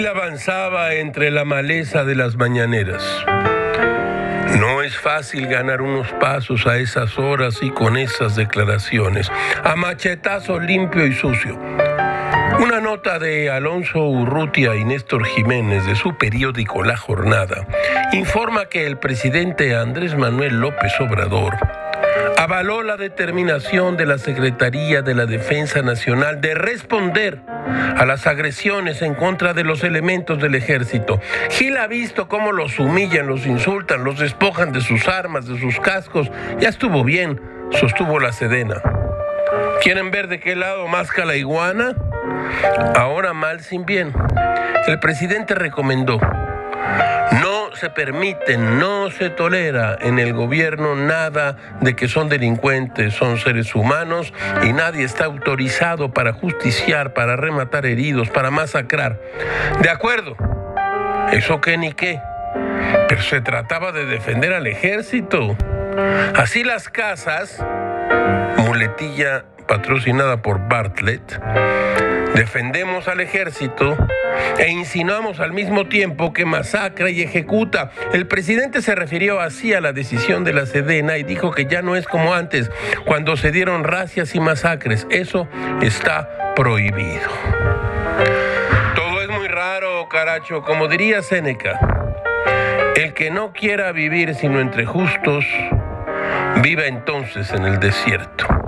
danzaba entre la maleza de las mañaneras. No es fácil ganar unos pasos a esas horas y con esas declaraciones, a machetazo limpio y sucio. Una nota de Alonso Urrutia y Néstor Jiménez de su periódico La Jornada informa que el presidente Andrés Manuel López Obrador avaló la determinación de la Secretaría de la Defensa Nacional de responder a las agresiones en contra de los elementos del ejército. Gil ha visto cómo los humillan, los insultan, los despojan de sus armas, de sus cascos. Ya estuvo bien, sostuvo la Sedena. ¿Quieren ver de qué lado masca la iguana? Ahora mal sin bien. El presidente recomendó se permite, no se tolera en el gobierno nada de que son delincuentes, son seres humanos y nadie está autorizado para justiciar, para rematar heridos, para masacrar. De acuerdo, eso qué ni qué, pero se trataba de defender al ejército. Así las casas, muletilla patrocinada por Bartlett, defendemos al ejército e insinuamos al mismo tiempo que masacra y ejecuta. El presidente se refirió así a la decisión de la Sedena y dijo que ya no es como antes, cuando se dieron racias y masacres. Eso está prohibido. Todo es muy raro, caracho, como diría Séneca. El que no quiera vivir sino entre justos, viva entonces en el desierto.